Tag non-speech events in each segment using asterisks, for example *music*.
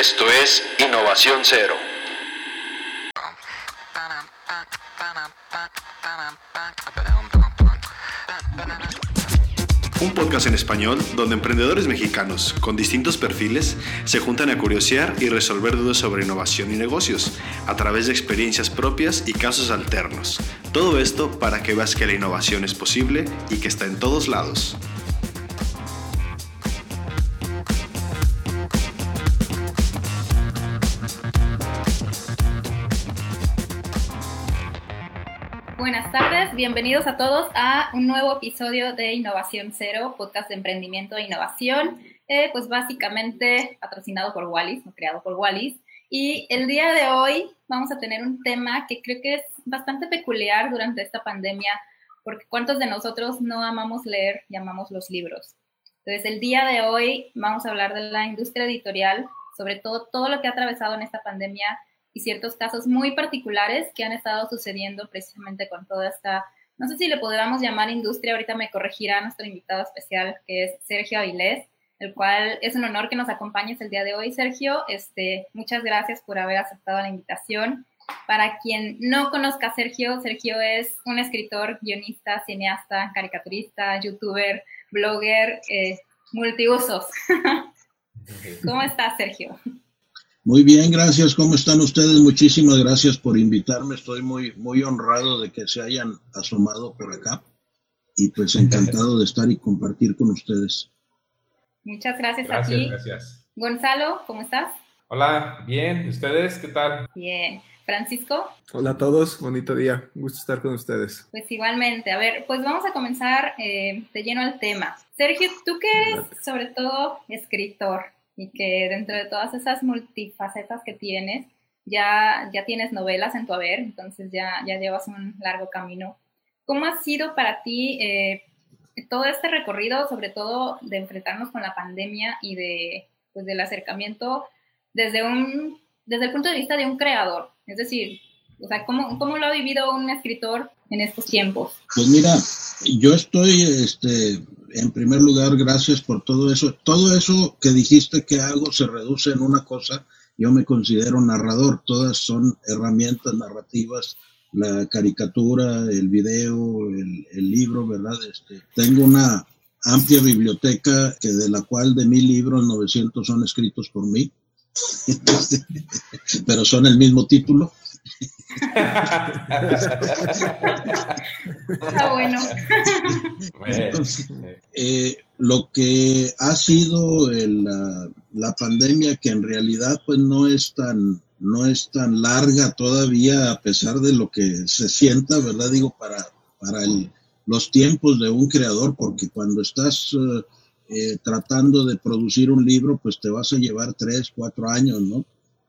Esto es Innovación Cero. Un podcast en español donde emprendedores mexicanos con distintos perfiles se juntan a curiosear y resolver dudas sobre innovación y negocios a través de experiencias propias y casos alternos. Todo esto para que veas que la innovación es posible y que está en todos lados. Bienvenidos a todos a un nuevo episodio de Innovación Cero, podcast de emprendimiento e innovación, eh, pues básicamente patrocinado por Wallis, creado por Wallis. Y el día de hoy vamos a tener un tema que creo que es bastante peculiar durante esta pandemia, porque ¿cuántos de nosotros no amamos leer y amamos los libros? Entonces, el día de hoy vamos a hablar de la industria editorial, sobre todo todo lo que ha atravesado en esta pandemia y ciertos casos muy particulares que han estado sucediendo precisamente con toda esta, no sé si le podríamos llamar industria, ahorita me corregirá nuestro invitado especial, que es Sergio Avilés, el cual es un honor que nos acompañes el día de hoy, Sergio. Este, muchas gracias por haber aceptado la invitación. Para quien no conozca a Sergio, Sergio es un escritor, guionista, cineasta, caricaturista, youtuber, blogger, eh, multiusos. *laughs* ¿Cómo estás, Sergio? Muy bien, gracias. ¿Cómo están ustedes? Muchísimas gracias por invitarme. Estoy muy, muy honrado de que se hayan asomado por acá y pues encantado de estar y compartir con ustedes. Muchas gracias, gracias a ti. Gracias. Gonzalo, ¿cómo estás? Hola, bien. ¿Ustedes qué tal? Bien. Francisco. Hola a todos, bonito día, gusto estar con ustedes. Pues igualmente, a ver, pues vamos a comenzar eh, de lleno al tema. Sergio, tú que eres sobre todo escritor, y que dentro de todas esas multifacetas que tienes, ya, ya tienes novelas en tu haber, entonces ya, ya llevas un largo camino. ¿Cómo ha sido para ti eh, todo este recorrido, sobre todo de enfrentarnos con la pandemia y de, pues, del acercamiento desde, un, desde el punto de vista de un creador? Es decir, o sea, ¿cómo, ¿cómo, lo ha vivido un escritor en estos tiempos? Pues mira, yo estoy este, en primer lugar, gracias por todo eso. Todo eso que dijiste que hago se reduce en una cosa. Yo me considero narrador. Todas son herramientas narrativas. La caricatura, el video, el, libro, ¿verdad? Este, tengo una amplia biblioteca que de la cual de mil libros, 900 son escritos por mí. *laughs* *laughs* Pero son el mismo título. Está bueno. Eh, lo que ha sido la, pandemia, que en realidad pues no es tan no es tan larga todavía a pesar de lo que se sienta, ¿verdad? Digo, para, para los tiempos de un creador, porque cuando estás eh, tratando de producir un libro, pues te vas a llevar tres, cuatro años, ¿no?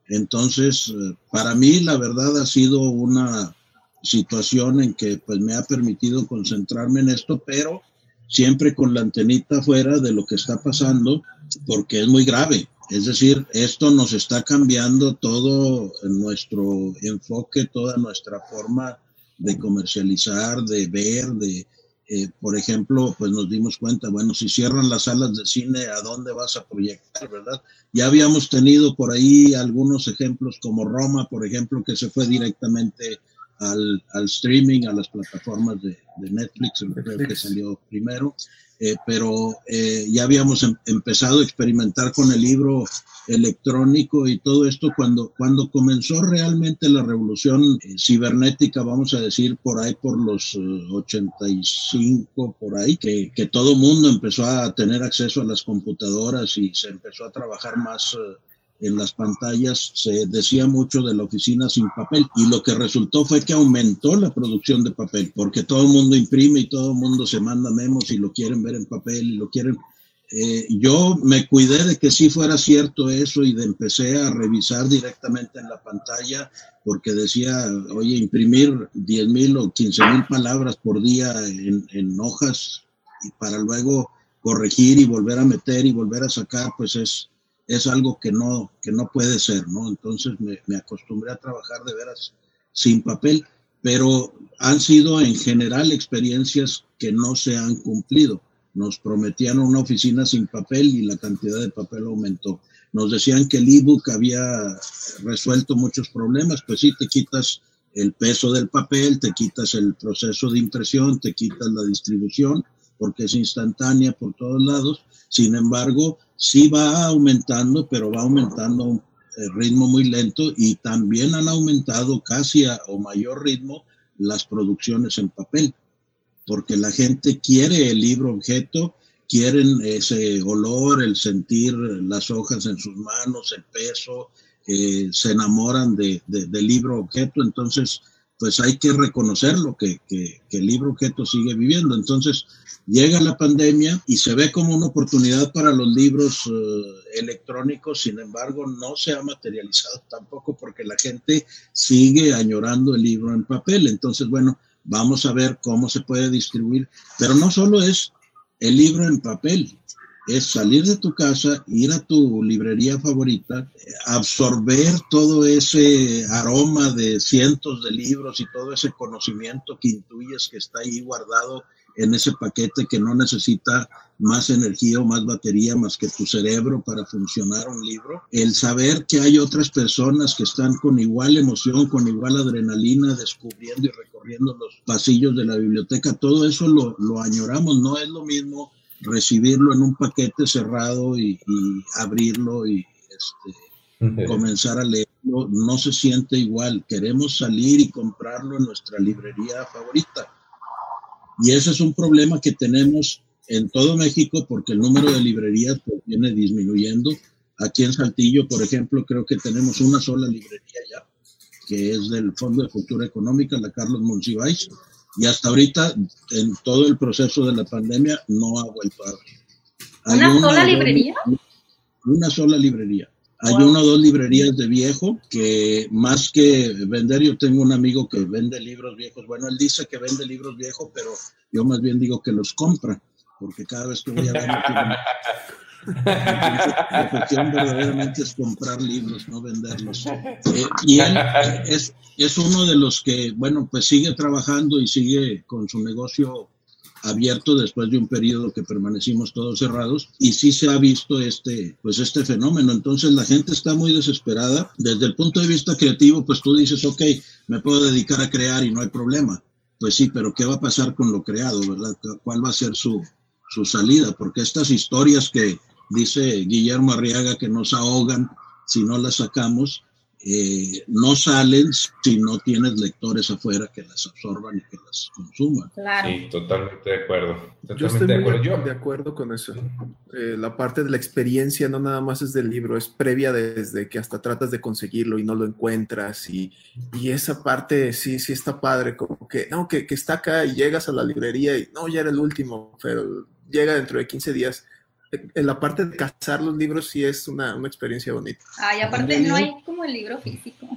Entonces, eh, para mí la verdad ha sido una situación en que pues me ha permitido concentrarme en esto, pero siempre con la antenita fuera de lo que está pasando, porque es muy grave. Es decir, esto nos está cambiando todo nuestro enfoque, toda nuestra forma de comercializar, de ver, de, eh, por ejemplo, pues nos dimos cuenta, bueno, si cierran las salas de cine, ¿a dónde vas a proyectar, verdad? Ya habíamos tenido por ahí algunos ejemplos como Roma, por ejemplo, que se fue directamente al, al streaming, a las plataformas de, de Netflix, creo que salió primero. Eh, pero eh, ya habíamos em, empezado a experimentar con el libro electrónico y todo esto cuando, cuando comenzó realmente la revolución eh, cibernética, vamos a decir, por ahí por los 85, por ahí, que, que todo mundo empezó a tener acceso a las computadoras y se empezó a trabajar más en las pantallas se decía mucho de la oficina sin papel y lo que resultó fue que aumentó la producción de papel porque todo el mundo imprime y todo el mundo se manda memos y lo quieren ver en papel y lo quieren. Eh, yo me cuidé de que sí fuera cierto eso y de empecé a revisar directamente en la pantalla porque decía, oye, imprimir 10 mil o 15 mil palabras por día en, en hojas y para luego corregir y volver a meter y volver a sacar, pues es, es algo que no, que no puede ser, ¿no? Entonces me, me, acostumbré a trabajar de veras sin papel, pero han sido en general experiencias que no se han cumplido. nos prometían una oficina sin papel y la cantidad de papel aumentó. Nos decían que el ebook había resuelto muchos problemas, pues sí, te quitas el peso del papel, te quitas el proceso de impresión, te quitas la distribución, porque es instantánea por todos lados. Sin embargo, sí va aumentando, pero va aumentando a un ritmo muy lento y también han aumentado casi a o mayor ritmo las producciones en papel, porque la gente quiere el libro objeto, quieren ese olor, el sentir las hojas en sus manos, el peso, eh, se enamoran de, del libro objeto, entonces pues hay que reconocerlo, que, que, que, el libro objeto sigue viviendo. Entonces llega la pandemia y se ve como una oportunidad para los libros eh, electrónicos, sin embargo no se ha materializado tampoco porque la gente sigue añorando el libro en papel. Entonces, bueno, vamos a ver cómo se puede distribuir, pero no solo es el libro en papel, es salir de tu casa, ir a tu librería favorita, absorber todo ese aroma de cientos de libros y todo ese conocimiento que intuyes que está ahí guardado en ese paquete que no necesita más energía o más batería más que tu cerebro para funcionar un libro. El saber que hay otras personas que están con igual emoción, con igual adrenalina, descubriendo y recorriendo los pasillos de la biblioteca, todo eso lo, lo añoramos. No es lo mismo recibirlo en un paquete cerrado y, abrirlo y este, comenzar a leerlo, no se siente igual. Queremos salir y comprarlo en nuestra librería favorita. Y ese es un problema que tenemos en todo México porque el número de librerías pues, viene disminuyendo. Aquí en Saltillo, por ejemplo, creo que tenemos una sola librería ya, que es del Fondo de Cultura Económica, la Carlos Monsiváis, y hasta ahorita, en todo el proceso de la pandemia, no ha vuelto a abrir. ¿Una, sola librería? Una sola librería. Hay una o dos librerías de viejo que más que vender, yo tengo un amigo que vende libros viejos. Bueno, él dice que vende libros viejos, pero yo más bien digo que los compra, porque cada vez que voy a ver... *laughs* la cuestión verdaderamente es comprar libros, no venderlos. Eh, y él es, es uno de los que, bueno, pues sigue trabajando y sigue con su negocio abierto después de un periodo que permanecimos todos cerrados y sí se ha visto este pues este fenómeno. Entonces la gente está muy desesperada. Desde el punto de vista creativo pues tú dices ok me puedo dedicar a crear y no hay problema. Pues sí pero qué va a pasar con lo creado verdad cuál va a ser su su salida porque estas historias que dice Guillermo Arriaga que nos ahogan si no las sacamos eh, no salen si no tienes lectores afuera que las absorban y que las consuman. Sí, totalmente de acuerdo. Yo estoy de acuerdo. de acuerdo con eso. Eh, la parte de la experiencia no nada más es del libro, es previa desde que hasta tratas de conseguirlo y no lo encuentras y, y esa parte sí, sí está padre, como que, no, que, que está acá y llegas a la librería y no, ya era el último, pero llega dentro de 15 días en la parte de cazar los libros sí es una, una experiencia bonita. Ay, aparte no hay como el libro físico.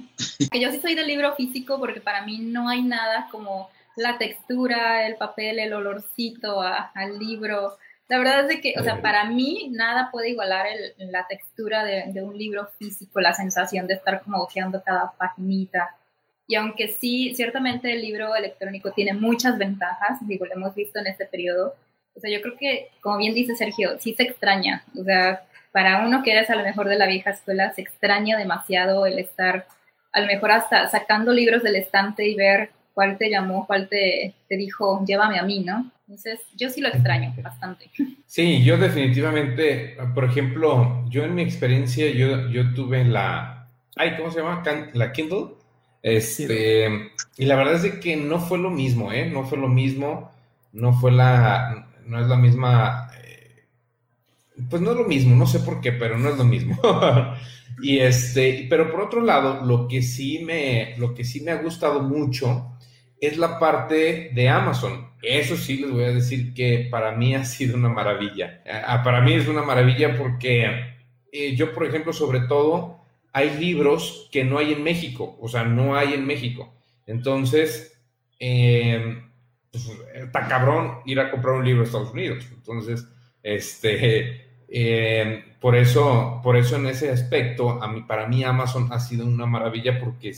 Que yo sí soy del libro físico porque para mí no hay nada como la textura, el papel, el olorcito al libro. La verdad es que, o sea, para mí nada puede igualar el, la textura de, de, un libro físico, la sensación de estar como hojeando cada paginita. Y aunque sí, ciertamente el libro electrónico tiene muchas ventajas, digo, lo hemos visto en este periodo, o sea, yo creo que, como bien dice Sergio, sí se extraña. O sea, para uno que eres a lo mejor de la vieja escuela, se extraña demasiado el estar, a lo mejor hasta sacando libros del estante y ver cuál te llamó, cuál te, te dijo, llévame a mí, ¿no? Entonces, yo sí lo extraño bastante. Sí, yo definitivamente, por ejemplo, yo en mi experiencia, yo, yo tuve la, ay, ¿cómo se llama? La Kindle. Este, y la verdad es que no fue lo mismo, ¿eh? No fue lo mismo, no fue la, no es la misma, eh, pues no es lo mismo, no sé por qué, pero no es lo mismo. *laughs* y este, pero por otro lado, lo que sí me, lo que sí me ha gustado mucho es la parte de Amazon. Eso sí les voy a decir que para mí ha sido una maravilla. Ah, para mí es una maravilla porque eh, yo, por ejemplo, sobre todo, hay libros que no hay en México, o sea, no hay en México. Entonces, eh, pues, está cabrón ir a comprar un libro a Estados Unidos. Entonces, este, eh, por, eso, por eso en ese aspecto, a mí, para mí Amazon ha sido una maravilla porque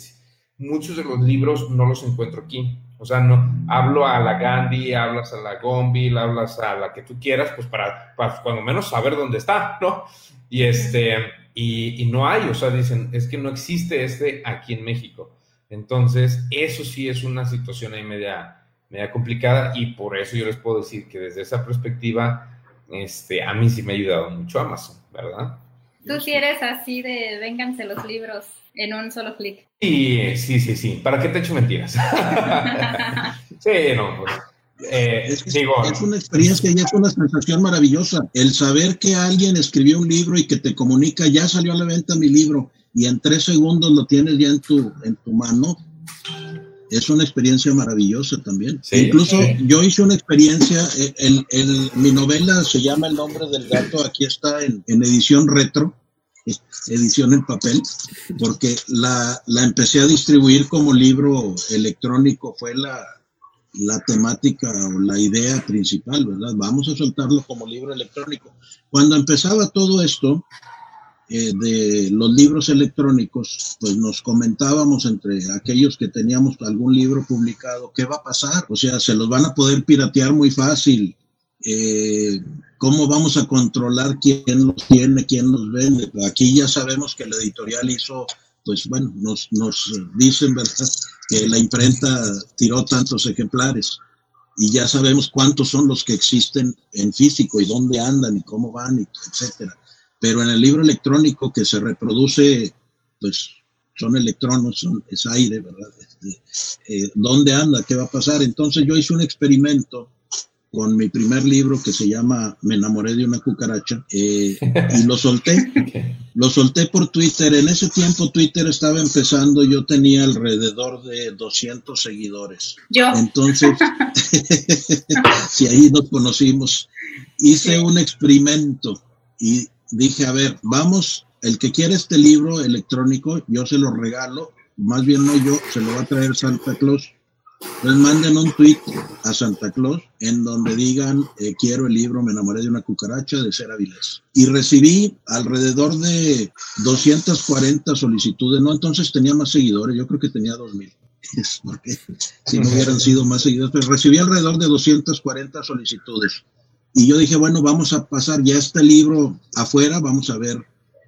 muchos de los libros no los encuentro aquí. O sea, no hablo a la Gandhi, hablas a la Gombi, hablas a la que tú quieras, pues para, para cuando menos saber dónde está, ¿no? Y este, y, no hay, o sea, dicen, es que no existe este aquí en México. Entonces, eso sí es una situación ahí media, media complicada y por eso yo les puedo decir que desde esa perspectiva, este, a mí sí me ha ayudado mucho Amazon, ¿verdad? Tú sí eres así de vénganse los libros en un solo clic. Sí, sí, sí, sí. ¿Para qué te echo mentiras? *laughs* sí, no, pues. Eh, es, digo, es, una experiencia y es una sensación maravillosa. El saber que alguien escribió un libro y que te comunica, ya salió a la venta mi libro y en tres segundos lo tienes ya en tu, en tu mano, es una experiencia maravillosa también. Incluso yo hice una experiencia, el, el, mi novela se llama El nombre del gato, aquí está en, en edición retro, edición en papel, porque la, la, empecé a distribuir como libro electrónico, fue la, la temática o la idea principal, ¿verdad? Vamos a soltarlo como libro electrónico. Cuando empezaba todo esto, eh, de los libros electrónicos, pues nos comentábamos entre aquellos que teníamos algún libro publicado, ¿qué va a pasar? O sea, se los van a poder piratear muy fácil. Eh, ¿Cómo vamos a controlar quién los tiene, quién los vende? Aquí ya sabemos que la editorial hizo, pues bueno, nos, nos dicen, ¿verdad? Que la imprenta tiró tantos ejemplares y ya sabemos cuántos son los que existen en físico y dónde andan y cómo van, y etcétera pero en el libro electrónico que se reproduce, pues son electrones, son, es aire, ¿verdad? Este, eh, ¿Dónde anda? ¿Qué va a pasar? Entonces yo hice un experimento con mi primer libro que se llama Me enamoré de una cucaracha eh, y lo solté. *laughs* Lo solté por Twitter. En ese tiempo Twitter estaba empezando, yo tenía alrededor de 200 seguidores. Yo. Entonces, *laughs* si ahí nos conocimos, hice un experimento y dije, a ver, vamos, el que quiere este libro electrónico, yo se lo regalo, más bien no yo, se lo va a traer Santa Claus. Entonces manden un tweet a Santa Claus en donde digan, eh, quiero el libro Me enamoré de una cucaracha de Cera Vilés. Y recibí alrededor de 240 solicitudes, no, entonces tenía más seguidores, yo creo que tenía 2000. *laughs* Porque si no hubieran sido más seguidores, pero recibí alrededor de 240 solicitudes. Y yo dije, bueno, vamos a pasar ya este libro afuera, vamos a ver.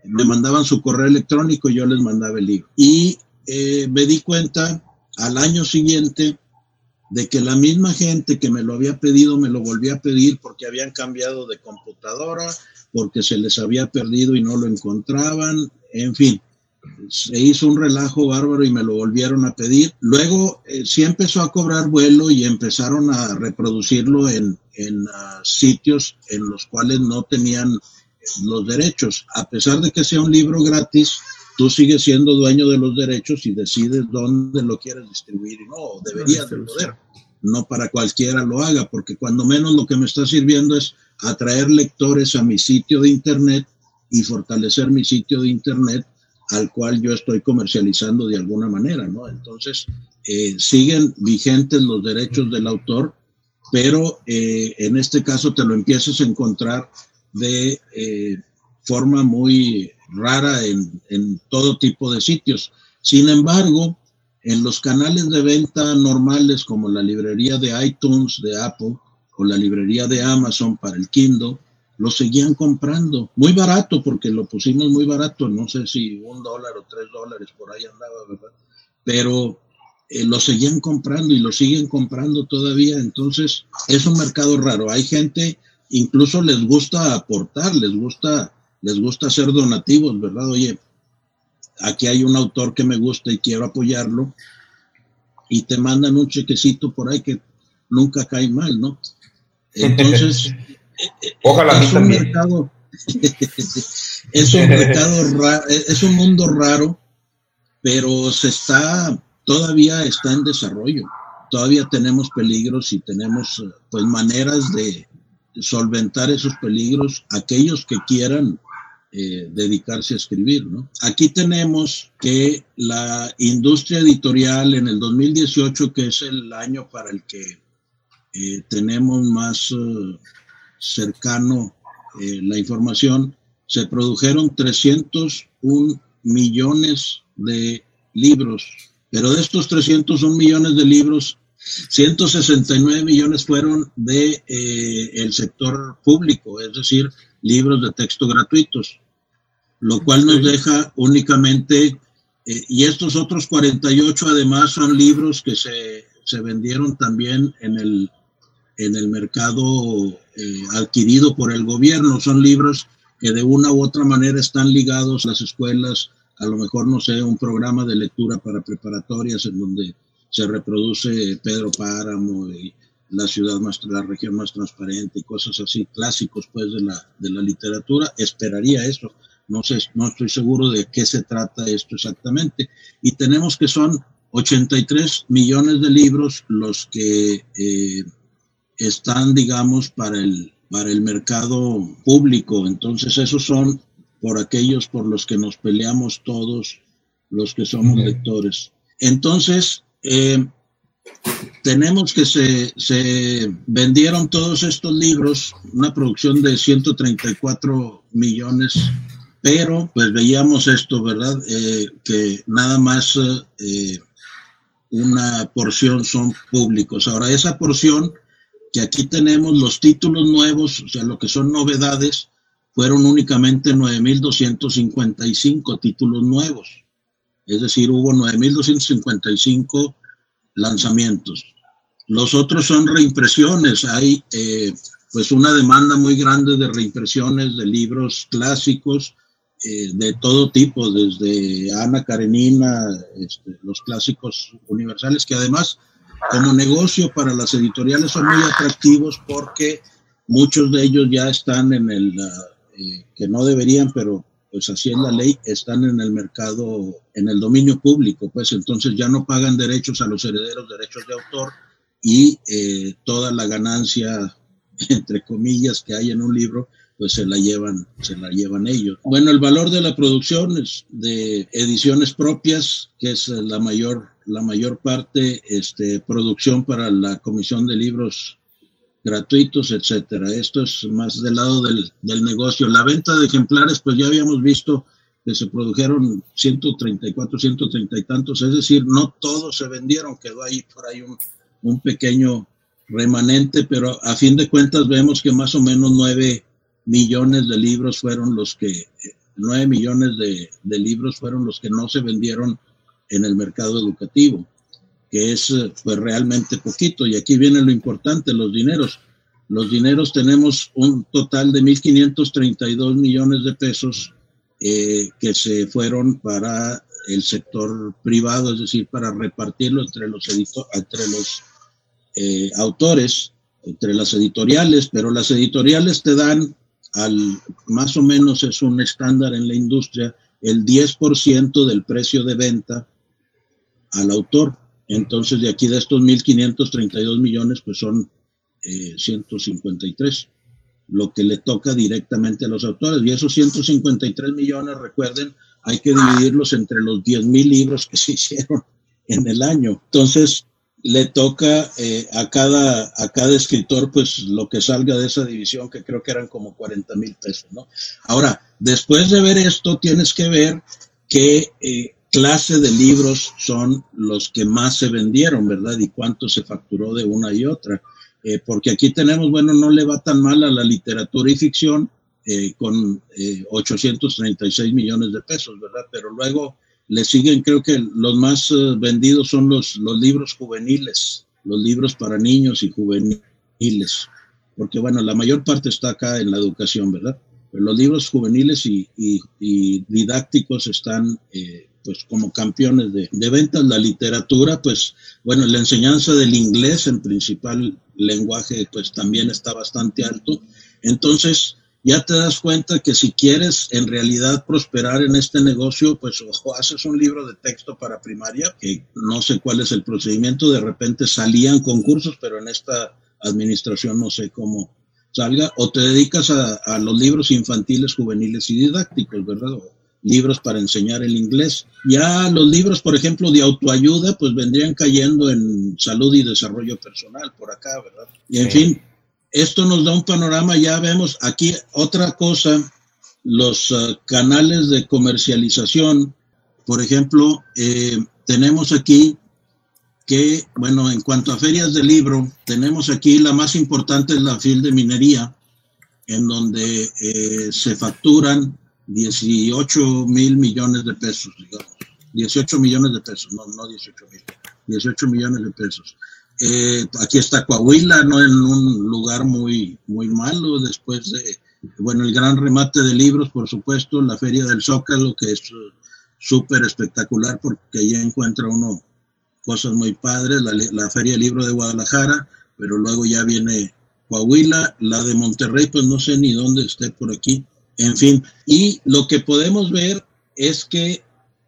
Me mandaban su correo electrónico y yo les mandaba el libro. Y eh, me di cuenta al año siguiente de que la misma gente que me lo había pedido me lo volvía a pedir porque habían cambiado de computadora, porque se les había perdido y no lo encontraban, en fin se hizo un relajo bárbaro y me lo volvieron a pedir. Luego eh, sí empezó a cobrar vuelo y empezaron a reproducirlo en, en uh, sitios en los cuales no tenían los derechos. A pesar de que sea un libro gratis, tú sigues siendo dueño de los derechos y decides dónde lo quieres distribuir y no, deberías de poder. No para cualquiera lo haga, porque cuando menos lo que me está sirviendo es atraer lectores a mi sitio de internet y fortalecer mi sitio de internet al cual yo estoy comercializando de alguna manera, ¿no? Entonces, eh, siguen vigentes los derechos del autor, pero eh, en este caso te lo empiezas a encontrar de eh, forma muy rara en, en todo tipo de sitios. Sin embargo, en los canales de venta normales como la librería de iTunes de Apple o la librería de Amazon para el Kindle, lo seguían comprando, muy barato, porque lo pusimos muy barato, no sé si un dólar o tres dólares por ahí andaba, ¿verdad? Pero eh, lo seguían comprando y lo siguen comprando todavía, entonces es un mercado raro. Hay gente, incluso les gusta aportar, les gusta, les gusta hacer donativos, ¿verdad? Oye, aquí hay un autor que me gusta y quiero apoyarlo, y te mandan un chequecito por ahí que nunca cae mal, ¿no? *laughs* Entonces, Ojalá *laughs* es un mercado, es un mercado es un mundo raro, pero se está, todavía está en desarrollo. Todavía tenemos peligros y tenemos pues maneras de solventar esos peligros aquellos que quieran eh, dedicarse a escribir. ¿no? Aquí tenemos que la industria editorial en el 2018, que es el año para el que eh, tenemos más uh, cercano eh, la información, se produjeron 301 millones de libros, pero de estos 301 millones de libros, 169 millones fueron de eh, el sector público, es decir, libros de texto gratuitos, lo cual nos deja únicamente, eh, y estos otros 48 además son libros que se, se vendieron también en el, en el mercado eh, adquirido por el gobierno, son libros que de una u otra manera están ligados a las escuelas, a lo mejor, no sé, un programa de lectura para preparatorias en donde se reproduce Pedro Páramo y la ciudad más, la región más transparente y cosas así, clásicos pues de la, de la literatura, esperaría eso. No sé, no estoy seguro de qué se trata esto exactamente. Y tenemos que son 83 millones de libros los que eh, están, digamos, para el, para el mercado público. Entonces, esos son por aquellos por los que nos peleamos todos los que somos lectores. Entonces, eh, tenemos que se, se, vendieron todos estos libros, una producción de 134 millones, pero pues veíamos esto, ¿verdad? Eh, que nada más eh, una porción son públicos. Ahora, esa porción que aquí tenemos los títulos nuevos, o sea, lo que son novedades, fueron únicamente 9.255 títulos nuevos. Es decir, hubo 9.255 lanzamientos. Los otros son reimpresiones. Hay eh, pues una demanda muy grande de reimpresiones de libros clásicos eh, de todo tipo, desde Ana Karenina, este, los clásicos universales, que además como negocio para las editoriales son muy atractivos porque muchos de ellos ya están en el, eh, que no deberían, pero pues así es la ley, están en el mercado, en el dominio público, pues entonces ya no pagan derechos a los herederos, derechos de autor y eh, toda la ganancia, *laughs* entre comillas, que hay en un libro, pues se la llevan, se la llevan ellos. Bueno, el valor de la producción es de ediciones propias, que es la mayor, la mayor parte, este, producción para la Comisión de Libros gratuitos, etcétera. Esto es más del lado del, del, negocio. La venta de ejemplares, pues ya habíamos visto que se produjeron 134, 130 y tantos, es decir, no todos se vendieron, quedó ahí por ahí un, un pequeño remanente, pero a fin de cuentas vemos que más o menos 9 millones de libros fueron los que, 9 millones de, libros fueron los que no se vendieron en el mercado educativo que es pues realmente poquito. Y aquí viene lo importante, los dineros. Los dineros tenemos un total de 1.532 millones de pesos eh, que se fueron para el sector privado, es decir, para repartirlo entre los, entre los eh, autores, entre las editoriales, pero las editoriales te dan al, más o menos es un estándar en la industria, el 10% del precio de venta al autor. Entonces, de aquí de estos 1.532 millones, pues son 153, eh, lo que le toca directamente a los autores. Y esos 153 millones, recuerden, hay que dividirlos entre los 10.000 libros que se hicieron en el año. Entonces, le toca eh, a, cada, a cada escritor, pues lo que salga de esa división, que creo que eran como 40 mil pesos, ¿no? Ahora, después de ver esto, tienes que ver que eh, clase de libros son los que más se vendieron, ¿verdad? Y cuánto se facturó de una y otra. Eh, porque aquí tenemos, bueno, no le va tan mal a la literatura y ficción eh, con 836 eh, millones de pesos, ¿verdad? Pero luego le siguen, creo que los más vendidos son los, los libros juveniles, los libros para niños y juveniles. Porque, bueno, la mayor parte está acá en la educación, ¿verdad? Los libros juveniles y, y didácticos están pues como campeones de, de, ventas. La literatura, pues bueno, la enseñanza del inglés en principal lenguaje, pues también está bastante alto. Entonces, ya te das cuenta que si quieres en realidad prosperar en este negocio, pues o haces un libro de texto para primaria, que no sé cuál es el procedimiento, de repente salían concursos, pero en esta administración no sé cómo salga, o te dedicas a, a los libros infantiles, juveniles y didácticos, ¿verdad? libros para enseñar el inglés. Ya los libros, por ejemplo, de autoayuda, pues vendrían cayendo en salud y desarrollo personal por acá, ¿verdad? Y en fin, esto nos da un panorama, ya vemos aquí otra cosa, los uh, canales de comercialización, por ejemplo, eh, tenemos aquí que, bueno, en cuanto a ferias de libro, tenemos aquí la más importante es la FIL de minería, en donde eh, se facturan 18 mil millones de pesos, digamos. 18 millones de pesos, no, no 18 mil, 18 millones de pesos. Eh, aquí está Coahuila, ¿no? En un lugar muy, muy malo, después de, bueno, el gran remate de libros, por supuesto, la Feria del Zócalo, que es súper espectacular porque allí encuentra uno cosas muy padres, la, la Feria del Libro de Guadalajara, pero luego ya viene Coahuila, la de Monterrey, pues no sé ni dónde esté por aquí, en fin. Y lo que podemos ver es que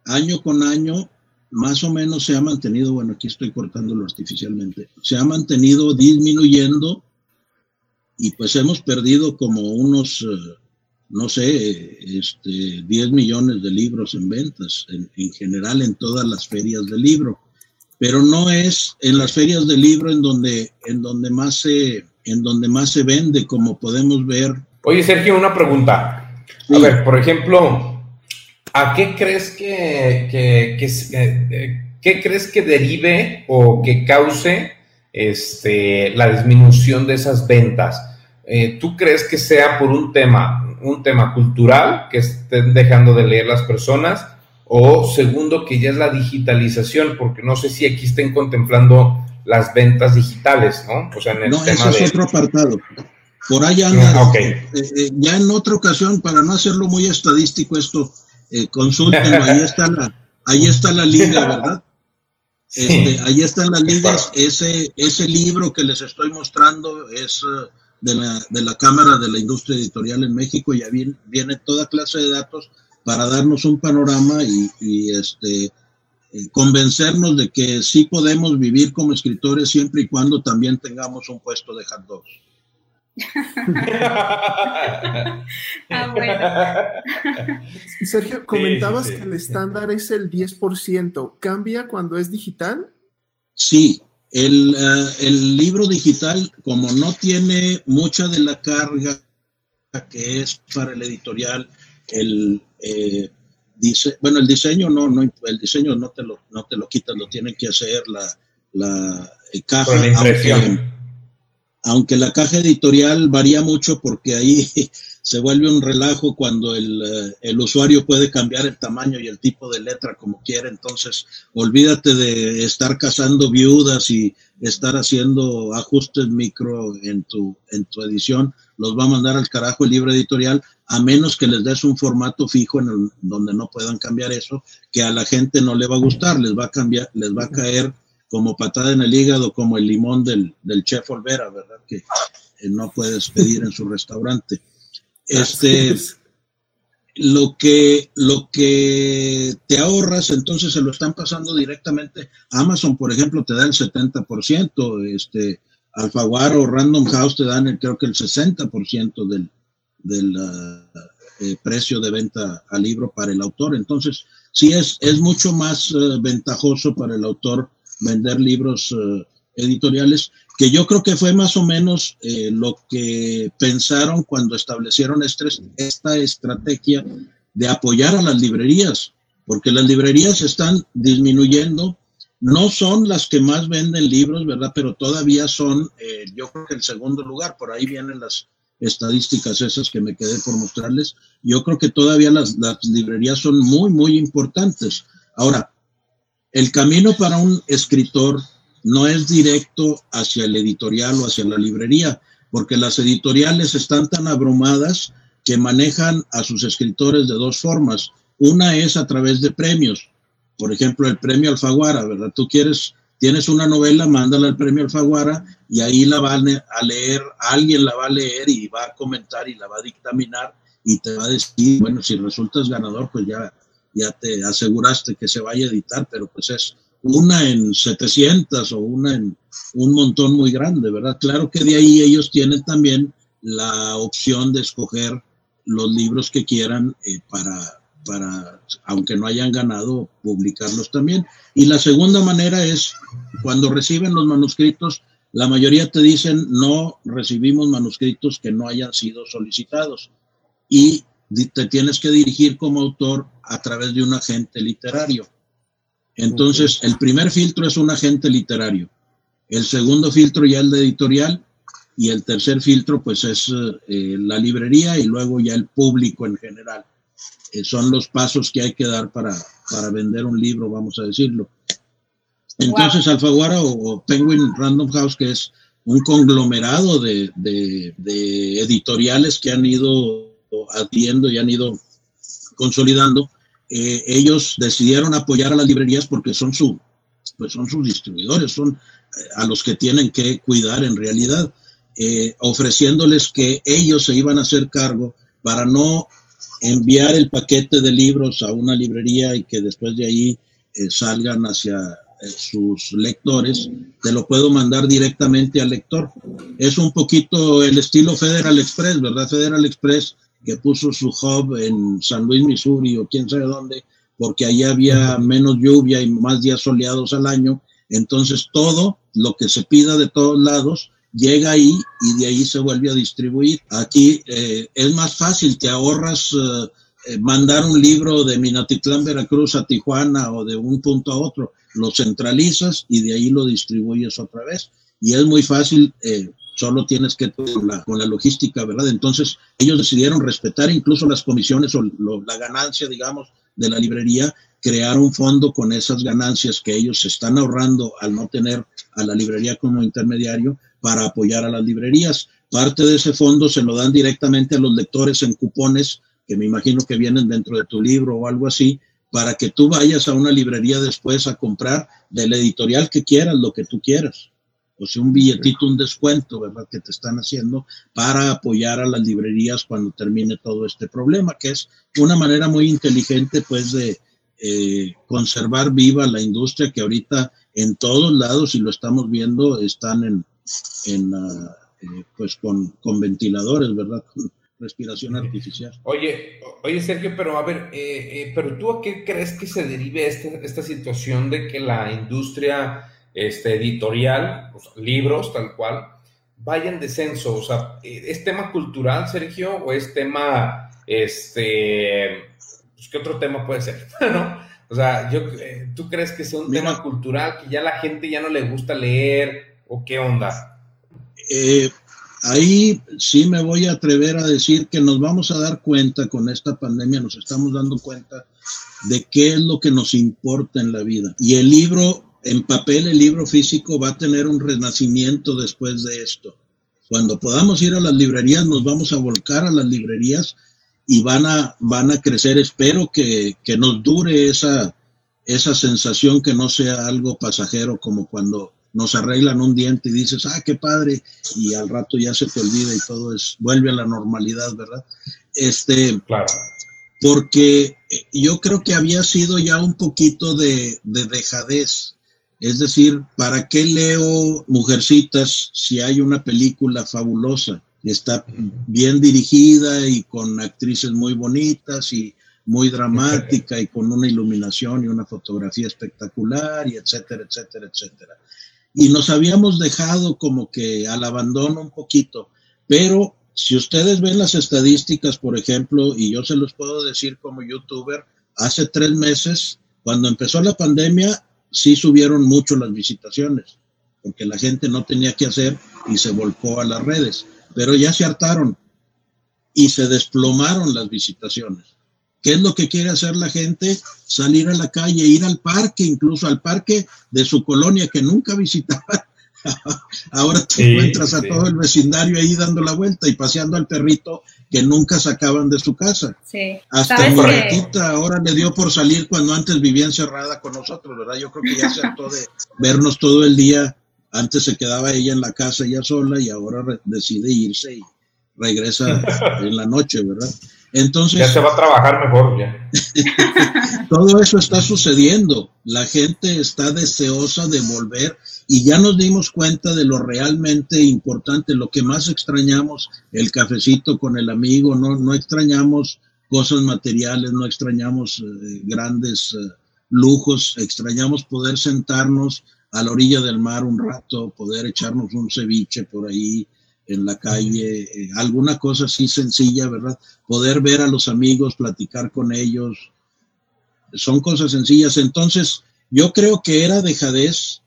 año con año más o menos se ha mantenido, bueno, aquí estoy cortándolo artificialmente, se ha mantenido disminuyendo y pues hemos perdido como unos, eh, no sé, este, 10 millones de libros en ventas, en, en, general en todas las ferias de libro. Pero no es en las ferias de libro en donde, en donde más se en donde más se vende, como podemos ver. Oye, Sergio, una pregunta. A ver, por ejemplo, ¿a qué crees que, que, eh, qué crees que derive o que cause este, la disminución de esas ventas? Eh, ¿Tú crees que sea por un tema, un tema cultural, que estén dejando de leer las personas? O segundo, que ya es la digitalización, porque no sé si aquí estén contemplando las ventas digitales, ¿no? O sea, en el no, tema eso es otro apartado. Por ahí anda. Eh, eh, ya en otra ocasión, para no hacerlo muy estadístico esto, eh, consúltenlo, ahí está la, ahí está la liga, ¿verdad? *laughs* Este, ahí están las ligas, ese, ese libro que les estoy mostrando es uh, de la, de la Cámara de la Industria Editorial en México, ya viene, viene toda clase de datos para darnos un panorama y, y este, eh, convencernos de que sí podemos vivir como escritores siempre y cuando también tengamos un puesto de hot dogs. Ah, *laughs* Sergio, comentabas que el estándar es el 10%. ¿Cambia cuando es digital? Sí, el, uh, el, libro digital, como no tiene mucha de la carga que es para el editorial, el, eh, dice, bueno, el diseño no, no, el diseño no te lo, no te lo quitas, lo tienen que hacer la, la eh, caja. Aunque, aunque, la caja editorial varía mucho porque ahí *laughs* se vuelve un relajo cuando el, eh, el, usuario puede cambiar el tamaño y el tipo de letra como quiera. Entonces, olvídate de estar cazando viudas y estar haciendo ajustes micro en tu, en tu edición. Los va a mandar al carajo el libro editorial a menos que les des un formato fijo en donde no puedan cambiar eso, que a la gente no le va a gustar, les va a cambiar, les va a caer como patada en el hígado, como el limón del, del chef Olvera, ¿verdad? Que no puedes pedir en su restaurante. Este, lo que, lo que te ahorras, entonces se lo están pasando directamente. Amazon, por ejemplo, te da el 70%, este, Alfaguara o Random House te dan, el, creo que el 60% del, del eh, precio de venta al libro para el autor. Entonces, sí es, es mucho más eh, ventajoso para el autor vender libros eh, editoriales, que yo creo que fue más o menos lo que pensaron cuando establecieron este, esta estrategia de apoyar a las librerías, porque las librerías están disminuyendo no son las que más venden libros, ¿verdad? Pero todavía son, yo creo que el segundo lugar, por ahí vienen las, estadísticas esas que me quedé por mostrarles, yo creo que todavía las, las librerías son muy, muy importantes. Ahora, el camino para un escritor no es directo hacia el editorial o hacia la librería, porque las editoriales están tan abrumadas que manejan a sus escritores de dos formas. Una es a través de premios. Por ejemplo, el premio Alfaguara, ¿verdad? Tú quieres tienes una novela, mándala al premio Alfaguara y ahí la van a leer, alguien la va a leer y va a comentar y la va a dictaminar y te va a decir, bueno, si resultas ganador, pues ya, ya te aseguraste que se vaya a editar, pero pues es una en 700 o una en un montón muy grande, ¿verdad? Claro que de ahí ellos tienen también la opción de escoger los libros que quieran eh, para, para, aunque no hayan ganado, publicarlos también. Y la segunda manera es, cuando reciben los manuscritos, la mayoría te dicen, no recibimos manuscritos que no hayan sido solicitados. Y te tienes que dirigir como autor a través de un agente literario. Entonces, el primer filtro es un agente literario, el segundo filtro ya el de editorial y el tercer filtro pues es eh, la librería y luego ya el público en general. Eh, son los pasos que hay que dar para, para vender un libro, vamos a decirlo. Entonces, Alfaguara o, Penguin Random House, que es un conglomerado de, de, editoriales que han ido adquiriendo y han ido consolidando, eh, ellos decidieron apoyar a las librerías porque son, su, pues son sus distribuidores, son eh, a los que tienen que cuidar en realidad, eh, ofreciéndoles que ellos se iban a hacer cargo para no enviar el paquete de libros a una librería y que después de ahí salgan hacia sus lectores, te lo puedo mandar directamente al lector. Es un poquito el estilo Federal Express, ¿verdad? Federal Express que puso su hub en San Luis, Missouri o quién sabe dónde, porque ahí había menos lluvia y más días soleados al año. Entonces todo lo que se pida de todos lados llega ahí y de ahí se vuelve a distribuir. Aquí eh, es más fácil, te ahorras eh, eh, mandar un libro de Minatitlán, Veracruz a Tijuana o de un punto a otro, lo centralizas y de ahí lo distribuyes otra vez. Y es muy fácil solo tienes que con la, con la logística, ¿verdad? Entonces ellos decidieron respetar incluso las comisiones o la ganancia, digamos, de la librería, crear un fondo con esas ganancias que ellos están ahorrando al no tener a la librería como intermediario para apoyar a las librerías. Parte de ese fondo se lo dan directamente a los lectores en cupones, que me imagino que vienen dentro de tu libro o algo así, para que tú vayas a una librería después a comprar del editorial que quieras, lo que tú quieras o sea, un billetito, un descuento, ¿verdad? Que te están haciendo para apoyar a las librerías cuando termine todo este problema, que es una manera muy inteligente, pues, de eh, conservar viva la industria que ahorita en todos lados, y lo estamos viendo, están en, en eh, pues, con, con ventiladores, ¿verdad? Respiración artificial. Oye, oye Sergio, pero a ver, eh, pero tú a qué crees que se derive este, esta situación de que la industria este, editorial, libros tal cual, vaya en descenso. O sea, ¿es tema cultural, Sergio? ¿O es tema, este, pues, qué otro tema puede ser? *laughs* ¿No? O sea, yo, eh, ¿tú crees que sea un tema cultural, que ya la gente ya no le gusta leer o qué onda? Eh, ahí sí me voy a atrever a decir que nos vamos a dar cuenta con esta pandemia, nos estamos dando cuenta de qué es lo que nos importa en la vida. Y el libro en papel el libro físico va a tener un renacimiento después de esto. Cuando podamos ir a las librerías, nos vamos a volcar a las librerías y van a, van a crecer. Espero que, que nos dure esa, esa sensación que no sea algo pasajero como cuando nos arreglan un diente y dices, ah, qué padre, y al rato ya se te olvida y todo es, vuelve a la normalidad, ¿verdad? Este, claro. Porque yo creo que había sido ya un poquito de, de dejadez es decir, ¿para qué leo Mujercitas si hay una película fabulosa? Está bien dirigida y con actrices muy bonitas y muy dramática y con una iluminación y una fotografía espectacular y etcétera, etcétera, etcétera. Y nos habíamos dejado como que al abandono un poquito, pero si ustedes ven las estadísticas, por ejemplo, y yo se los puedo decir como youtuber, hace tres meses, cuando empezó la pandemia, sí subieron mucho las visitaciones, porque la gente no tenía que hacer y se volcó a las redes, pero ya se hartaron y se desplomaron las visitaciones. ¿Qué es lo que quiere hacer la gente? Salir a la calle, ir al parque, incluso al parque de su colonia que nunca visitaba *laughs* Ahora te encuentras a todo el vecindario ahí dando la vuelta y paseando al perrito que nunca sacaban de su casa. Hasta mi gatita ahora le dio por salir cuando antes vivía encerrada con nosotros, ¿verdad? Yo creo que ya se hartó de vernos todo el día. Antes se quedaba ella en la casa ella sola y ahora decide irse y regresa en la noche, ¿verdad? Entonces. Ya se va a trabajar mejor ya. *laughs* todo eso está sucediendo. La gente está deseosa de volver y ya nos dimos cuenta de lo realmente importante, lo que más extrañamos, el cafecito con el amigo, no, no extrañamos cosas materiales, no extrañamos eh, grandes eh, lujos, extrañamos poder sentarnos a la orilla del mar un rato, poder echarnos un ceviche por ahí, en la calle, eh, alguna cosa así sencilla, ¿verdad? Poder ver a los amigos, platicar con ellos, son cosas sencillas. Entonces, Yo creo que era dejadez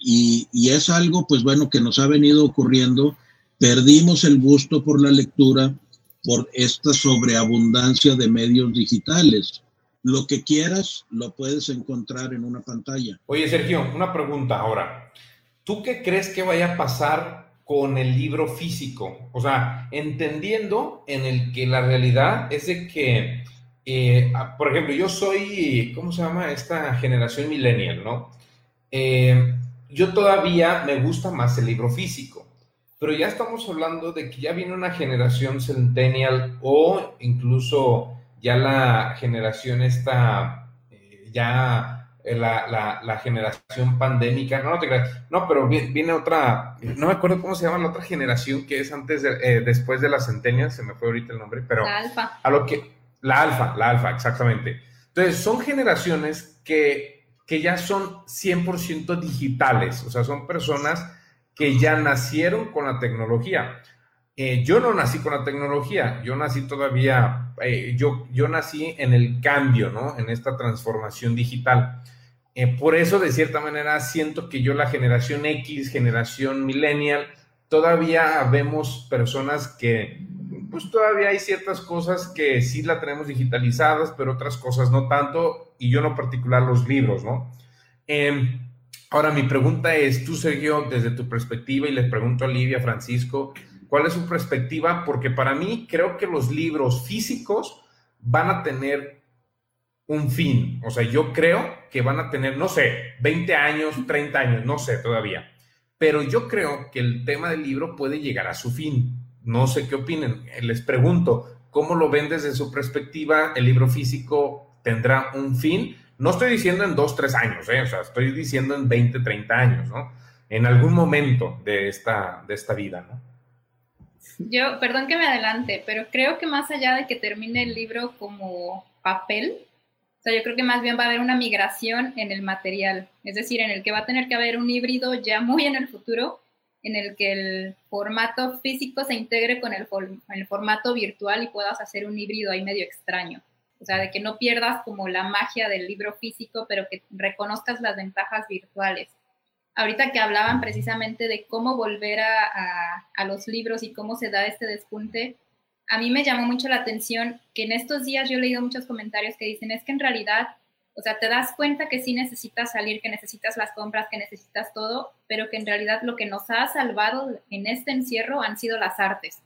y, y es algo, pues bueno, que nos ha venido ocurriendo. Perdimos el gusto por la lectura por esta sobreabundancia de medios digitales. Lo que quieras lo puedes encontrar en una pantalla. Oye, Sergio, una pregunta ahora. ¿Tú qué crees que vaya a pasar con el libro físico? O sea, entendiendo en el que la realidad es de que, eh, por ejemplo, yo soy, ¿cómo se llama? Esta generación millennial, ¿no? Eh, yo todavía me gusta más el libro físico, pero ya estamos hablando de que ya viene una generación centennial o incluso ya la generación esta, eh, ya eh, la, la, generación pandémica, no, no te creas, no, pero viene, otra, no me acuerdo cómo se llama la otra generación que es antes de, eh, después de la centennial, se me fue ahorita el nombre, pero... La alfa. A lo que, la alfa, la alfa, exactamente. Entonces, son generaciones que que ya son 100% digitales, o sea, son personas que ya nacieron con la tecnología. Eh, yo no nací con la tecnología, yo nací todavía, eh, yo, yo nací en el cambio, ¿no? En esta transformación digital. Eh, por eso, de cierta manera, siento que yo la generación X, generación millennial, todavía vemos personas que, pues todavía hay ciertas cosas que sí la tenemos digitalizadas, pero otras cosas no tanto y yo no particular los libros, ¿no? Em, ahora, mi pregunta es, tú, Sergio, desde tu perspectiva, y les pregunto a Livia, Francisco, ¿cuál es su perspectiva? Porque para mí creo que los libros físicos van a tener un fin. O sea, yo creo que van a tener, no sé, 20 años, 30 años, no sé todavía. Pero yo creo que el tema del libro puede llegar a su fin. No sé qué opinen. Les pregunto, ¿cómo lo ven desde su perspectiva? ¿El libro físico tendrá un fin. No estoy diciendo en dos, tres años, ¿eh? o sea, estoy diciendo en 20, 30 años, ¿no? En algún momento de esta, de esta vida, ¿no? Yo, perdón que me adelante, pero creo que más allá de que termine el libro como papel, sea, yo creo que más bien va a haber una migración en el material, es decir, en el que va a tener que haber un híbrido ya muy en el futuro, en el que el formato físico se integre con el, formato virtual y puedas hacer un híbrido ahí medio extraño. O sea, de que no pierdas como la magia del libro físico, pero que reconozcas las ventajas virtuales. Ahorita que hablaban precisamente de cómo volver a, a, los libros y cómo se da este despunte, a mí me llamó mucho la atención que en estos días yo he leído muchos comentarios que dicen, es que en realidad, o sea, te das cuenta que sí necesitas salir, que necesitas las compras, que necesitas todo, pero que en realidad lo que nos ha salvado en este encierro han sido las artes.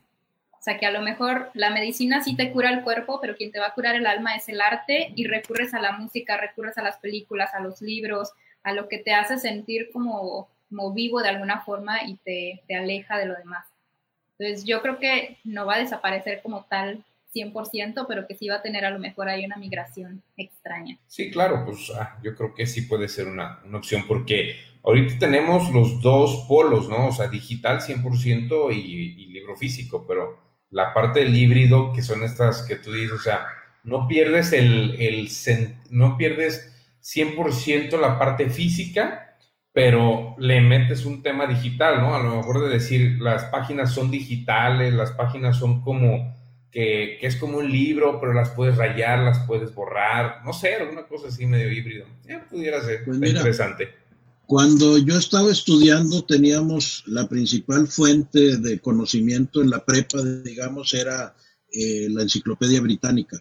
O sea, que a lo mejor la medicina sí te cura el cuerpo, pero quien te va a curar el alma es el arte y recurres a la música, recurres a las películas, a los libros, a lo que te hace sentir como, vivo de alguna forma y te aleja de lo demás. Entonces yo creo que no va a desaparecer como tal 100%, pero que sí va a tener a lo mejor ahí una migración extraña. Sí, claro, pues ah, yo creo que sí puede ser una, una, opción porque ahorita tenemos los dos polos, ¿no? O sea, digital 100% y, y libro físico, pero la parte del híbrido, que son estas que tú dices, o sea, no pierdes el, el no pierdes 100% la parte física, pero le metes un tema digital, ¿no? A lo mejor de decir, las páginas son digitales, las páginas son como, que, que es como un libro, pero las puedes rayar, las puedes borrar, no sé, alguna cosa así medio híbrido. Ya pudiera ser pues interesante. Cuando yo estaba estudiando teníamos la principal fuente de conocimiento en la prepa, digamos, era eh, la enciclopedia británica.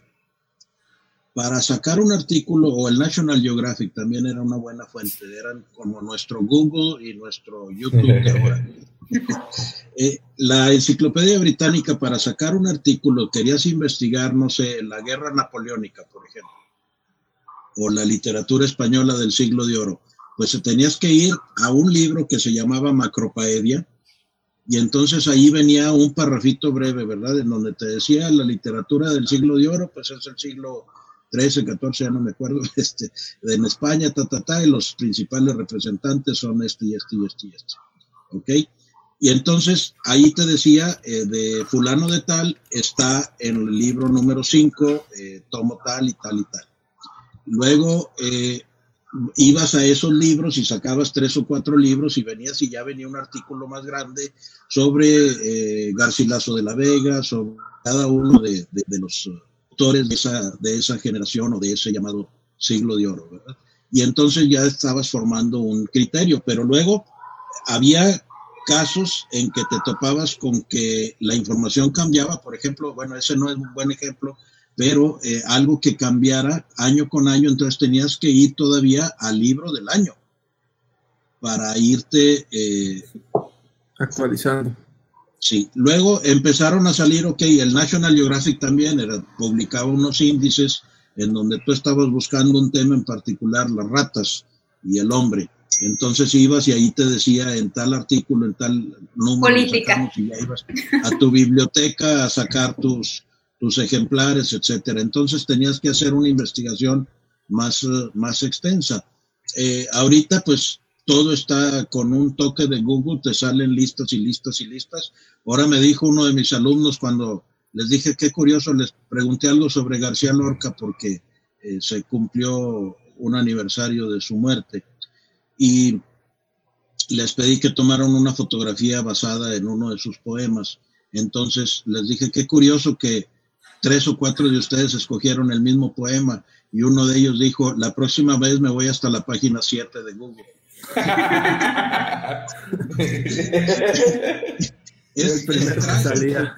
Para sacar un artículo, o el National Geographic también era una buena fuente, eran como nuestro Google y nuestro YouTube ahora. *laughs* Eh, la enciclopedia británica, para sacar un artículo, querías investigar, no sé, la guerra napoleónica, por ejemplo, o la literatura española del siglo de oro pues tenías que ir a un libro que se llamaba Macropaedia, y entonces ahí venía un parrafito breve, ¿verdad? En donde te decía la literatura del siglo de oro, pues es el siglo XIII, XIV, ya no me acuerdo, *laughs* este, en España, ta, ta, ta, y los principales representantes son este y este y este y este. ¿Ok? Y entonces ahí te decía, eh, de fulano de tal, está en el libro número 5, eh, tomo tal y tal y tal. Luego, eh, ibas a esos libros y sacabas tres o cuatro libros y venías y ya venía un artículo más grande sobre Garcilaso de la Vega, sobre cada uno de, los de esa, de esa generación o de ese llamado siglo de oro, y entonces ya estabas formando un criterio, pero luego había casos en que te topabas con que la información cambiaba, por ejemplo, bueno, ese no es un buen ejemplo, pero eh, algo que cambiara año con año, entonces tenías que ir todavía al libro del año para irte eh, actualizando. Sí, luego empezaron a salir, ok, el National Geographic también era, publicaba unos índices en donde tú estabas buscando un tema en particular, las ratas y el hombre. Entonces ibas y ahí te decía en tal artículo, en tal número, y ya ibas a tu biblioteca a sacar tus, tus ejemplares, etcétera. Entonces tenías que hacer una investigación más, más extensa. Eh, ahorita, pues, todo está con un toque de Google, te salen listas y listas y listas. Ahora me dijo uno de mis alumnos cuando les dije qué curioso, les pregunté algo sobre García Lorca porque eh, se cumplió un aniversario de su muerte y les pedí que tomaran una fotografía basada en uno de sus poemas. Entonces les dije qué curioso que tres o cuatro de ustedes escogieron el mismo poema y uno de ellos dijo, la próxima vez me voy hasta la página 7 de Google. *laughs* es, trágico,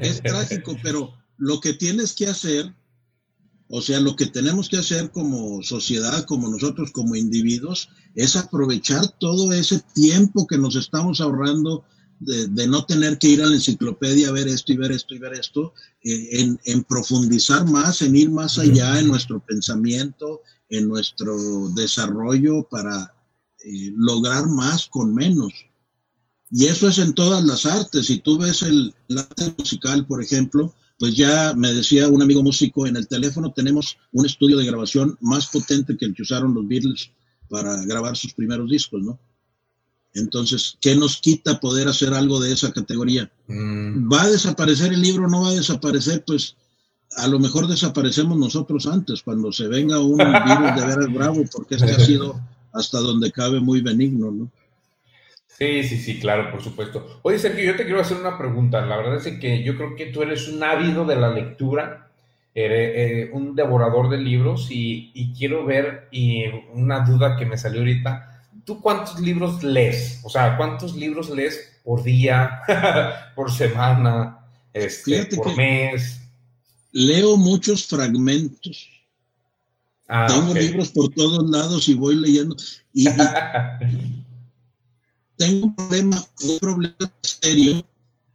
es trágico, pero lo que tienes que hacer, o sea, lo que tenemos que hacer como sociedad, como nosotros, como individuos, es aprovechar todo ese tiempo que nos estamos ahorrando de, no tener que ir a la enciclopedia a ver esto y ver esto y ver esto, eh, en, en, profundizar más, en ir más allá en nuestro pensamiento, en nuestro desarrollo para eh, lograr más con menos. Y eso es en todas las artes. Si tú ves el, arte musical, por ejemplo, pues ya me decía un amigo músico, en el teléfono tenemos un estudio de grabación más potente que el que usaron los Beatles para grabar sus primeros discos, ¿no? Entonces, ¿qué nos quita poder hacer algo de esa categoría? Mm. ¿Va a desaparecer el libro? ¿No va a desaparecer? Pues a lo mejor desaparecemos nosotros antes, cuando se venga un *laughs* virus de veras bravo, porque este ha sido hasta donde cabe muy benigno, ¿no? Sí, sí, sí, claro, por supuesto. Oye, Sergio, yo te quiero hacer una pregunta. La verdad es que yo creo que tú eres un ávido de la lectura, eres eh, un devorador de libros y, quiero ver, y una duda que me salió ahorita, ¿tú cuántos libros lees? O sea, ¿cuántos libros lees por día, *laughs* por semana, este, por mes? Leo muchos fragmentos Ah, tengo libros por todos lados y voy leyendo. Y, *laughs* tengo un problema, un problema serio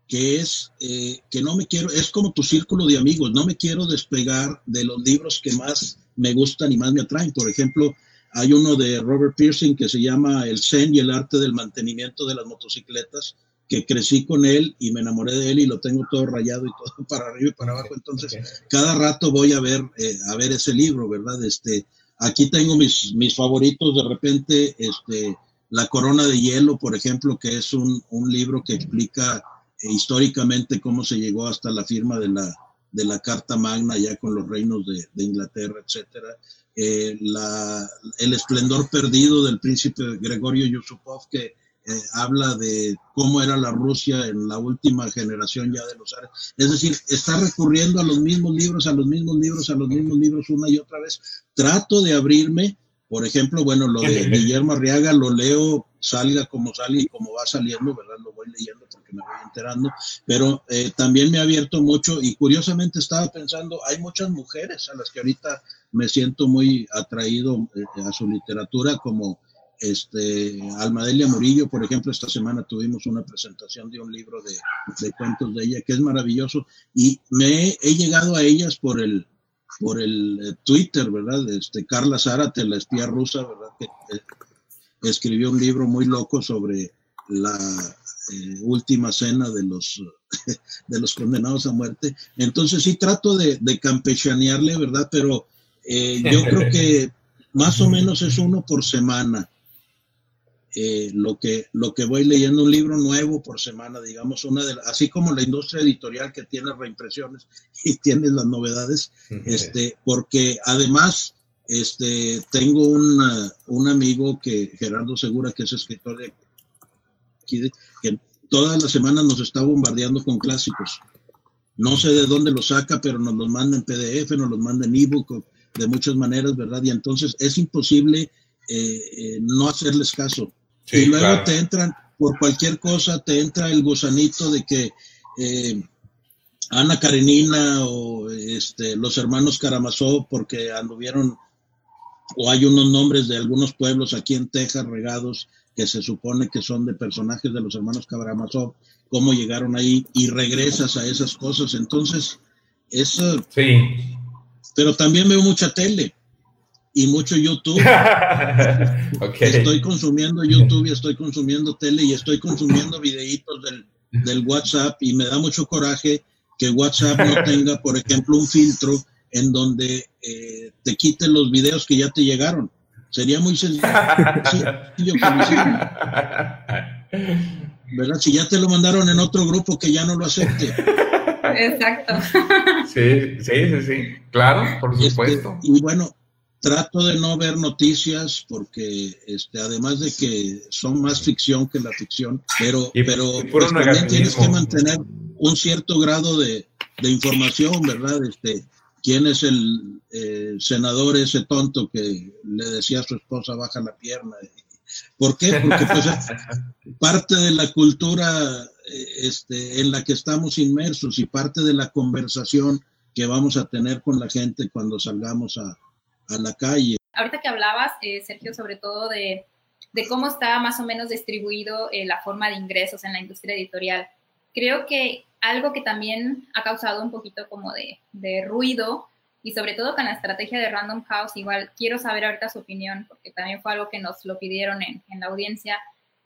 que es eh, que no me quiero, es como tu círculo de amigos, no me quiero despegar de los libros que más me gustan y más me atraen. Por ejemplo, hay uno de Robert Pearson que se llama El Zen y el arte del mantenimiento de las motocicletas, que crecí con él y me enamoré de él y lo tengo todo rayado y todo *laughs* para arriba y para abajo. Entonces, cada rato voy a ver, eh, a ver ese libro, ¿verdad? Este, aquí tengo mis, mis favoritos, de repente, este, La Corona de Hielo, por ejemplo, que es un, un libro que explica eh, históricamente cómo se llegó hasta la firma de la, de la Carta Magna ya con los reinos de, de Inglaterra, etcétera. Eh, la, el esplendor perdido del príncipe Gregorio Yusupov, que eh, habla de cómo era la Rusia en la última generación ya de los ares. Es decir, está recurriendo a los mismos libros, a los mismos libros, a los mismos libros una y otra vez. Trato de abrirme, por ejemplo, bueno, lo de *laughs* Guillermo Arriaga lo leo, salga como sale y como va saliendo, ¿verdad? Lo voy leyendo porque me voy enterando, pero eh, también me ha abierto mucho y curiosamente estaba pensando, hay muchas mujeres a las que ahorita me siento muy atraído eh, a su literatura como este, Almadelia Murillo, por ejemplo, esta semana tuvimos una presentación de un libro de, cuentos de ella que es maravilloso y me he, llegado a ellas por el, por el eh, Twitter, ¿verdad? Este, Carla Zárate, la espía rusa, ¿verdad? Que eh, escribió un libro muy loco sobre la eh, última cena de los, *laughs* de los condenados a muerte. Entonces sí trato de, de campechanearle, ¿verdad? Pero yo creo que más o menos es uno por semana. Eh, lo, que, lo que voy leyendo, un libro nuevo por semana, digamos, una de así como la industria editorial que tiene reimpresiones *laughs* y tiene las novedades, este, porque además este, tengo un amigo que, Gerardo Segura, que es escritor de aquí, que todas las semanas nos está bombardeando con clásicos. No sé de dónde los saca, pero nos los manda en PDF, nos los manda en ebook, de muchas maneras, ¿verdad? Y entonces es imposible eh, eh, no hacerles caso. Y luego te entran, por cualquier cosa, te entra el gusanito de que eh, Ana Karenina o este, los hermanos Karamazov, porque anduvieron, o hay unos nombres de algunos pueblos aquí en Texas regados que se supone que son de personajes de los hermanos Karamazov, cómo llegaron ahí y regresas a esas cosas. Entonces, eso... Sí. Pero también veo mucha tele y mucho YouTube. *laughs* Estoy consumiendo YouTube y estoy consumiendo tele y estoy consumiendo videitos del, del WhatsApp y me da mucho coraje que WhatsApp no *laughs* tenga, por ejemplo, un filtro en donde eh, te quite los videos que ya te llegaron. Sería muy *laughs* sencillo ¿Verdad? Si ya te lo mandaron en otro grupo que ya no lo acepte. Exacto. Sí, sí, sí, sí. Claro, por este, supuesto. y bueno, trato de no ver noticias porque este, además de que son más ficción que la ficción, pero, pero pues, también tienes que mantener un cierto grado de, información, ¿verdad? Este, ¿Quién es el eh, senador ese tonto que le decía a su esposa baja la pierna? ¿Por qué? Porque pues, *laughs* parte de la cultura eh, este, en la que estamos inmersos y parte de la conversación que vamos a tener con la gente cuando salgamos a, a la calle. Ahorita que hablabas, eh, Sergio, sobre todo de, de, cómo está más o menos distribuido eh, la forma de ingresos en la industria editorial, creo que algo que también ha causado un poquito como de, de ruido y sobre todo con la estrategia de Random House, igual quiero saber ahorita su opinión, porque también fue algo que nos lo pidieron en, en la audiencia.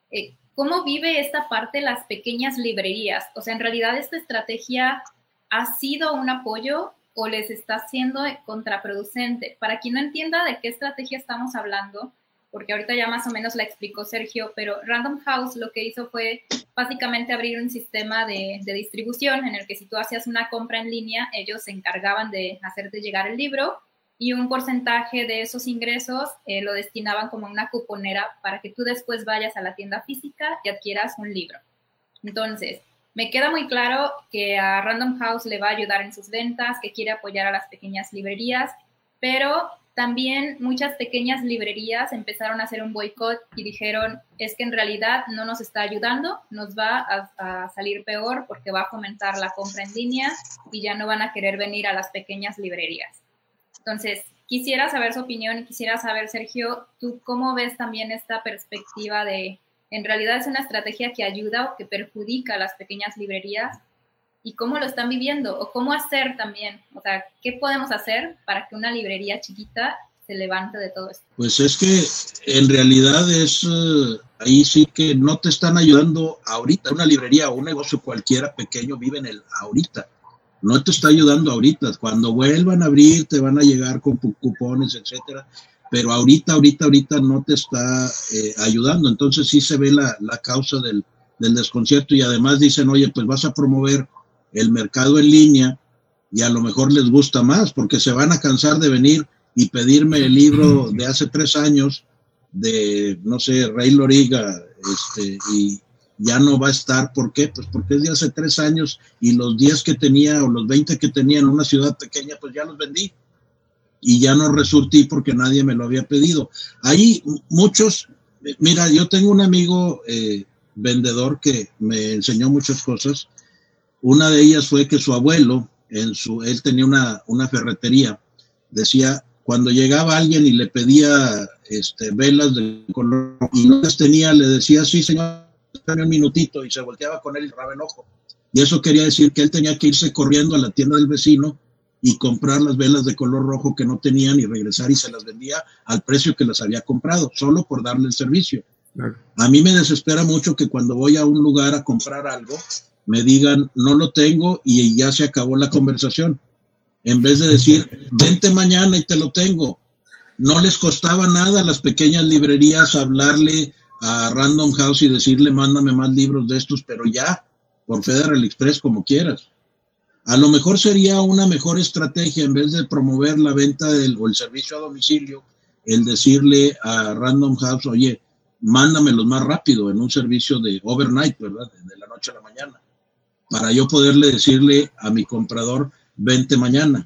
Eh, ¿Cómo vive esta parte las pequeñas librerías? O sea, en realidad esta estrategia ha sido un apoyo o les está siendo contraproducente. Para quien no entienda de qué estrategia estamos hablando, porque ahorita ya más o menos la explicó Sergio, pero Random House lo que hizo fue básicamente abrir un sistema de, distribución en el que si tú hacías una compra en línea, ellos se encargaban de hacerte llegar el libro y un porcentaje de esos ingresos eh, lo destinaban como una cuponera para que tú después vayas a la tienda física y adquieras un libro. Entonces, me queda muy claro que a Random House le va a ayudar en sus ventas, que quiere apoyar a las pequeñas librerías, pero también muchas pequeñas librerías empezaron a hacer un boicot y dijeron, es que en realidad no nos está ayudando, nos va a, salir peor porque va a fomentar la compra en línea y ya no van a querer venir a las pequeñas librerías. Entonces, quisiera saber su opinión y quisiera saber, Sergio, tú cómo ves también esta perspectiva de en realidad es una estrategia que ayuda o que perjudica a las pequeñas librerías y cómo lo están viviendo o cómo hacer también, o sea, qué podemos hacer para que una librería chiquita se levante de todo esto. Pues es que en realidad es eh, ahí sí que no te están ayudando ahorita, una librería o un negocio cualquiera pequeño vive en el ahorita. No te está ayudando ahorita. Cuando vuelvan a abrir, te van a llegar con cupones, etcétera pero ahorita, ahorita, ahorita no te está eh, ayudando. Entonces sí se ve la, causa del, desconcierto y además dicen, oye, pues vas a promover el mercado en línea y a lo mejor les gusta más porque se van a cansar de venir y pedirme el libro *laughs* de hace tres años de, no sé, Rey Loriga, este, y ya no va a estar. ¿Por qué? Pues porque es de hace tres años y los 10 que tenía o los 20 que tenía en una ciudad pequeña, pues ya los vendí y ya no resurtí porque nadie me lo había pedido. Hay muchos, mira, yo tengo un amigo eh, vendedor que me enseñó muchas cosas. Una de ellas fue que su abuelo, en su, él tenía una, una ferretería, decía, cuando llegaba alguien y le pedía este, velas de color y no las tenía, le decía, sí, señor, espérame un minutito, y se volteaba con él y cerraba el ojo. Y eso quería decir que él tenía que irse corriendo a la tienda del vecino y comprar las velas de color rojo que no tenían y regresar y se las vendía al precio que las había comprado, solo por darle el servicio. A mí me desespera mucho que cuando voy a un lugar a comprar algo, me digan, no lo tengo y ya se acabó la conversación. En vez de decir, vente mañana y te lo tengo. No les costaba nada a las pequeñas librerías hablarle a Random House y decirle, mándame más libros de estos, pero ya, por Federal Express, como quieras. A lo mejor sería una mejor estrategia en vez de promover la venta del, o el servicio a domicilio, el decirle a Random House, oye, mándamelos más rápido en un servicio de overnight, ¿verdad? De la noche a la mañana, para yo poderle decirle a mi comprador, vente mañana.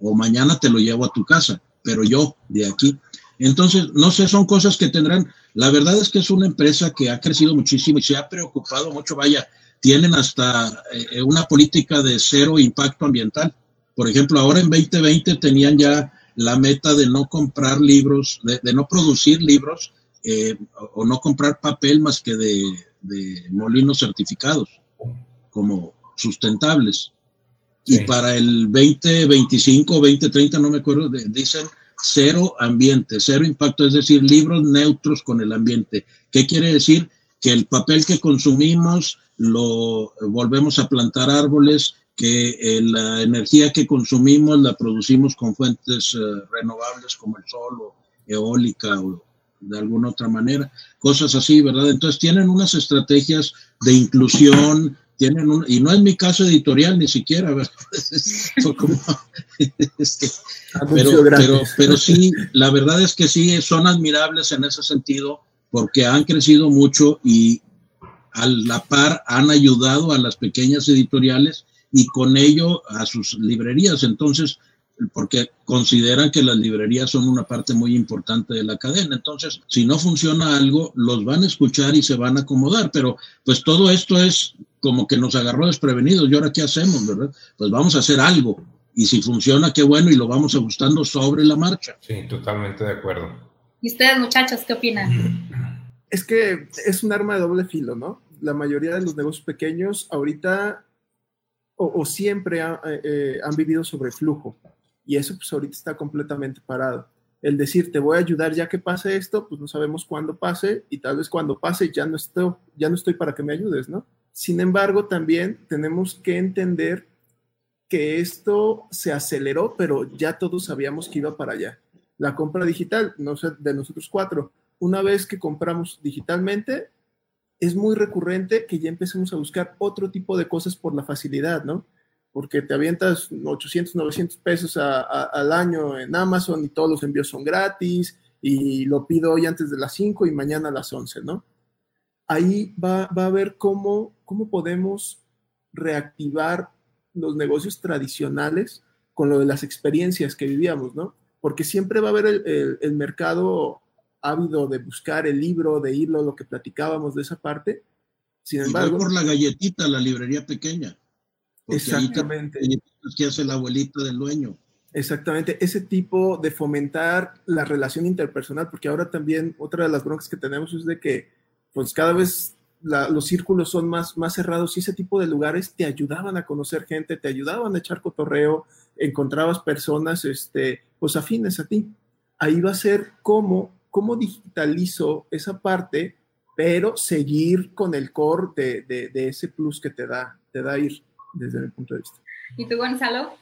o mañana te lo llevo a tu casa, pero yo de aquí. Entonces, no sé, son cosas que tendrán, la verdad es que es una empresa que ha crecido muchísimo y se ha preocupado mucho, vaya, tienen hasta eh, una política de cero impacto ambiental. Por ejemplo, ahora en 2020 tenían ya la meta de no comprar libros, de, no producir libros eh, o no comprar papel más que de, de molinos certificados como sustentables. Y para el 2025 o 2030, no me acuerdo, dicen cero ambiente, cero impacto, es decir, libros neutros con el ambiente. ¿Qué quiere decir? Que el papel que consumimos lo volvemos a plantar árboles, que eh, la energía que consumimos la producimos con fuentes eh, renovables como el sol o eólica o de alguna otra manera, cosas así, ¿verdad? Entonces tienen unas estrategias de inclusión, tienen un, y no es mi caso editorial ni siquiera, ¿verdad? *laughs* *laughs* pero, pero, pero sí, la verdad es que sí, son admirables en ese sentido porque han crecido mucho y a la par han ayudado a las pequeñas editoriales y con ello a sus librerías. Entonces, porque consideran que las librerías son una parte muy importante de la cadena. Entonces, si no funciona algo, los van a escuchar y se van a acomodar, pero pues todo esto es como que nos agarró desprevenidos. ¿Y ahora qué hacemos, verdad? Pues vamos a hacer algo. Y si funciona, qué bueno, y lo vamos ajustando sobre la marcha. Sí, totalmente de acuerdo. ¿Y ustedes, muchachos, qué opinan? Es que es un arma de doble filo, ¿no? La mayoría de los negocios pequeños ahorita o, siempre eh, eh, han vivido sobre flujo y eso pues ahorita está completamente parado. El decir, te voy a ayudar ya que pase esto, pues no sabemos cuándo pase y tal vez cuando pase ya no estoy, ya no estoy para que me ayudes, ¿no? Sin embargo, también tenemos que entender que esto se aceleró, pero ya todos sabíamos que iba para allá. La compra digital, no sé, de nosotros cuatro, una vez que compramos digitalmente, es muy recurrente que ya empecemos a buscar otro tipo de cosas por la facilidad, ¿no? porque te avientas 800, 900 pesos al año en Amazon y todos los envíos son gratis y lo pido hoy antes de las 5 y mañana a las 11, ¿no? Ahí va, a ver cómo, cómo podemos reactivar los negocios tradicionales con lo de las experiencias que vivíamos, ¿no? Porque siempre va a haber el, el mercado ávido de buscar el libro, de irlo, lo que platicábamos de esa parte. Sin embargo. por la galletita, la librería pequeña. Exactamente. que hace el abuelito del dueño. Exactamente, ese tipo de fomentar la relación interpersonal, porque ahora también otra de las broncas que tenemos es de que pues cada vez los círculos son más, más cerrados y ese tipo de lugares te ayudaban a conocer gente, te ayudaban a echar cotorreo, encontrabas personas este, pues afines a ti. Ahí va a ser cómo, cómo digitalizo esa parte, pero seguir con el core de, de, de ese plus que te da, te da ir desde mi punto de vista. ¿Y tú, Gonzalo?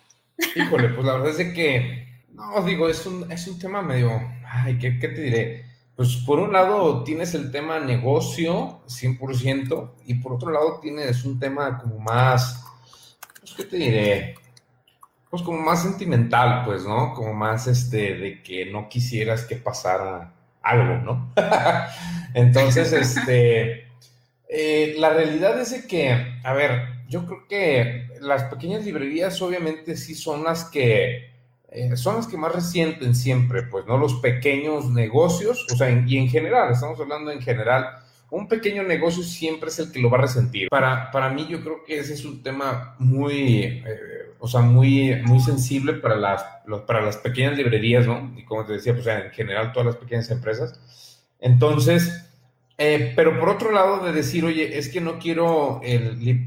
Híjole, pues la verdad es que, no, digo, es un, es un tema medio, ay, ¿qué, ¿qué, te diré? Pues por un lado tienes el tema negocio, 100%, y por otro lado tienes un tema como más, pues, ¿qué te diré? Pues como más sentimental, pues, ¿no? Como más este, de que no quisieras que pasara algo, ¿no? *laughs* Entonces, este, eh, la realidad es que, a ver, yo creo que las pequeñas librerías obviamente sí son las que eh, son las que más resienten siempre, pues, ¿no? Los pequeños negocios, o sea, y en general, estamos hablando en general, un pequeño negocio siempre es el que lo va a resentir. Para, para mí yo creo que ese es un tema muy, eh, o sea, muy, muy sensible para las, para las pequeñas librerías, ¿no? Y como te decía, pues, en general todas las pequeñas empresas. Entonces, eh, pero por otro lado, de decir, oye, es que no quiero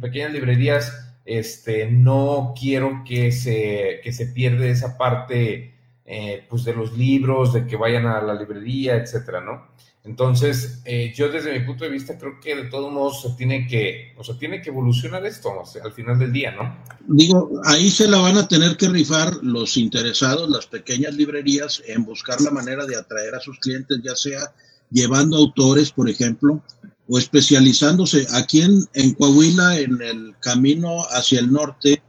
pequeñas librerías, este, no quiero que se, que se pierda esa parte eh, pues de los libros, de que vayan a la librería, etcétera, ¿no? Entonces, eh, yo desde mi punto de vista creo que de todos modos se tiene que, o sea, tiene que evolucionar esto al final del día, ¿no? Digo, ahí se la van a tener que rifar los interesados, las pequeñas librerías, en buscar la manera de atraer a sus clientes, ya sea llevando autores, por ejemplo, o especializándose. Aquí en, en Coahuila, en el camino hacia el norte,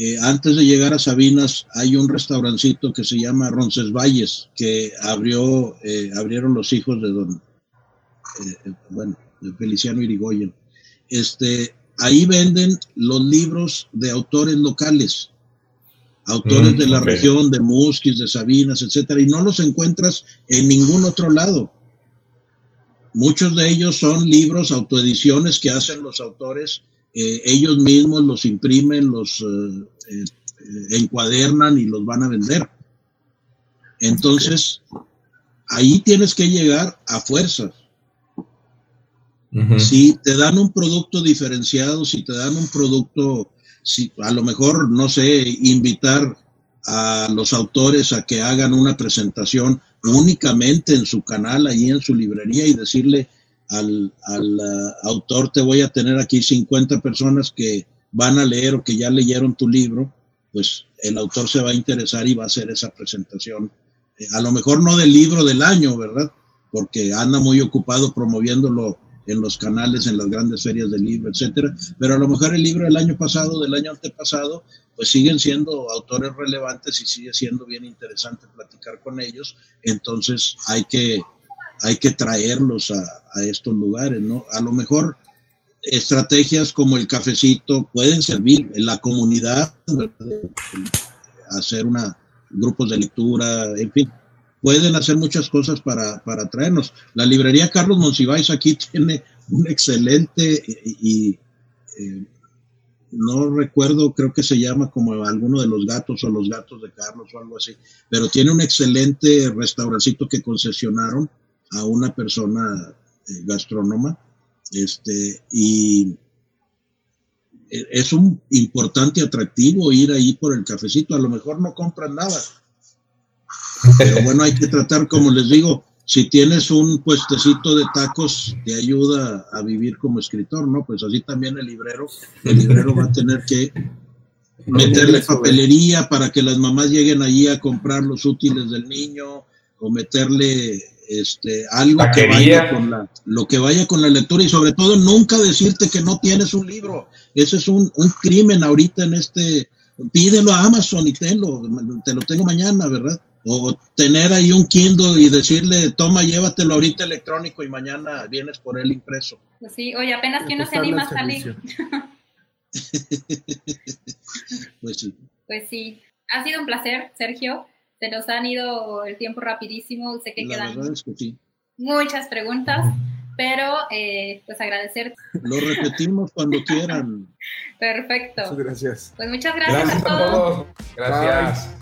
eh, antes de llegar a Sabinas, hay un restaurancito que se llama Roncesvalles, que abrió, eh, abrieron los hijos de don, eh, bueno, de Feliciano Irigoyen. Este, ahí venden los libros de autores locales. autores de la región, de Musquis, de Sabinas, etcétera, y no los encuentras en ningún otro lado. Muchos de ellos son libros, autoediciones que hacen los autores, eh, ellos mismos los imprimen, los eh, eh, encuadernan y los van a vender. Entonces, ahí tienes que llegar a fuerzas. Si te dan un producto diferenciado, si te dan un producto, si a lo mejor, no sé, invitar a los autores a que hagan una presentación únicamente en su canal, ahí en su librería y decirle al, uh, autor, te voy a tener aquí 50 personas que van a leer o que ya leyeron tu libro, pues el autor se va a interesar y va a hacer esa presentación. Eh, a lo mejor no del libro del año, ¿verdad? Porque anda muy ocupado promoviéndolo en los canales, en las grandes ferias del libro, etcétera. Pero a lo mejor el libro del año pasado, del año antepasado, pues siguen siendo autores relevantes y sigue siendo bien interesante platicar con ellos. Entonces hay que, hay que traerlos a, estos lugares, ¿no? A lo mejor estrategias como el cafecito pueden servir en la comunidad, hacer una grupos de lectura, en fin, pueden hacer muchas cosas para, para traernos. La librería Carlos Monsiváis aquí *laughs* tiene un excelente y, eh, no recuerdo, creo que se llama como alguno de los gatos o los gatos de Carlos o algo así, pero tiene un excelente restaurancito que concesionaron a una persona eh, gastrónoma, este, y e, es un importante atractivo ir ahí por el cafecito, a lo mejor no compran nada, pero *laughs* bueno, hay que tratar, como les digo, si tienes un puestecito de tacos, te ayuda a vivir como escritor, ¿no? Pues así también el librero, el librero va a tener que *laughs* meterle papelería para que las mamás lleguen allí a comprar los útiles del niño o meterle este algo que vaya con la lo que vaya con la lectura y sobre todo nunca decirte que no tienes un libro. Ese es un, un crimen ahorita en este pídelo a Amazon y tenlo, te lo tengo mañana, ¿verdad? O tener ahí un Kindle y decirle, toma, llévatelo ahorita electrónico y mañana vienes por él impreso. Pues sí, oye, apenas que no se anima a salir. *laughs* *laughs* pues sí. Pues sí. Ha sido un placer, Sergio. Se nos han ido el tiempo rapidísimo. Sé que quedan muchas preguntas, pero eh, pues agradecer. Lo repetimos cuando quieran. *laughs* Perfecto. Muchas gracias. Pues muchas gracias, a todos. Gracias.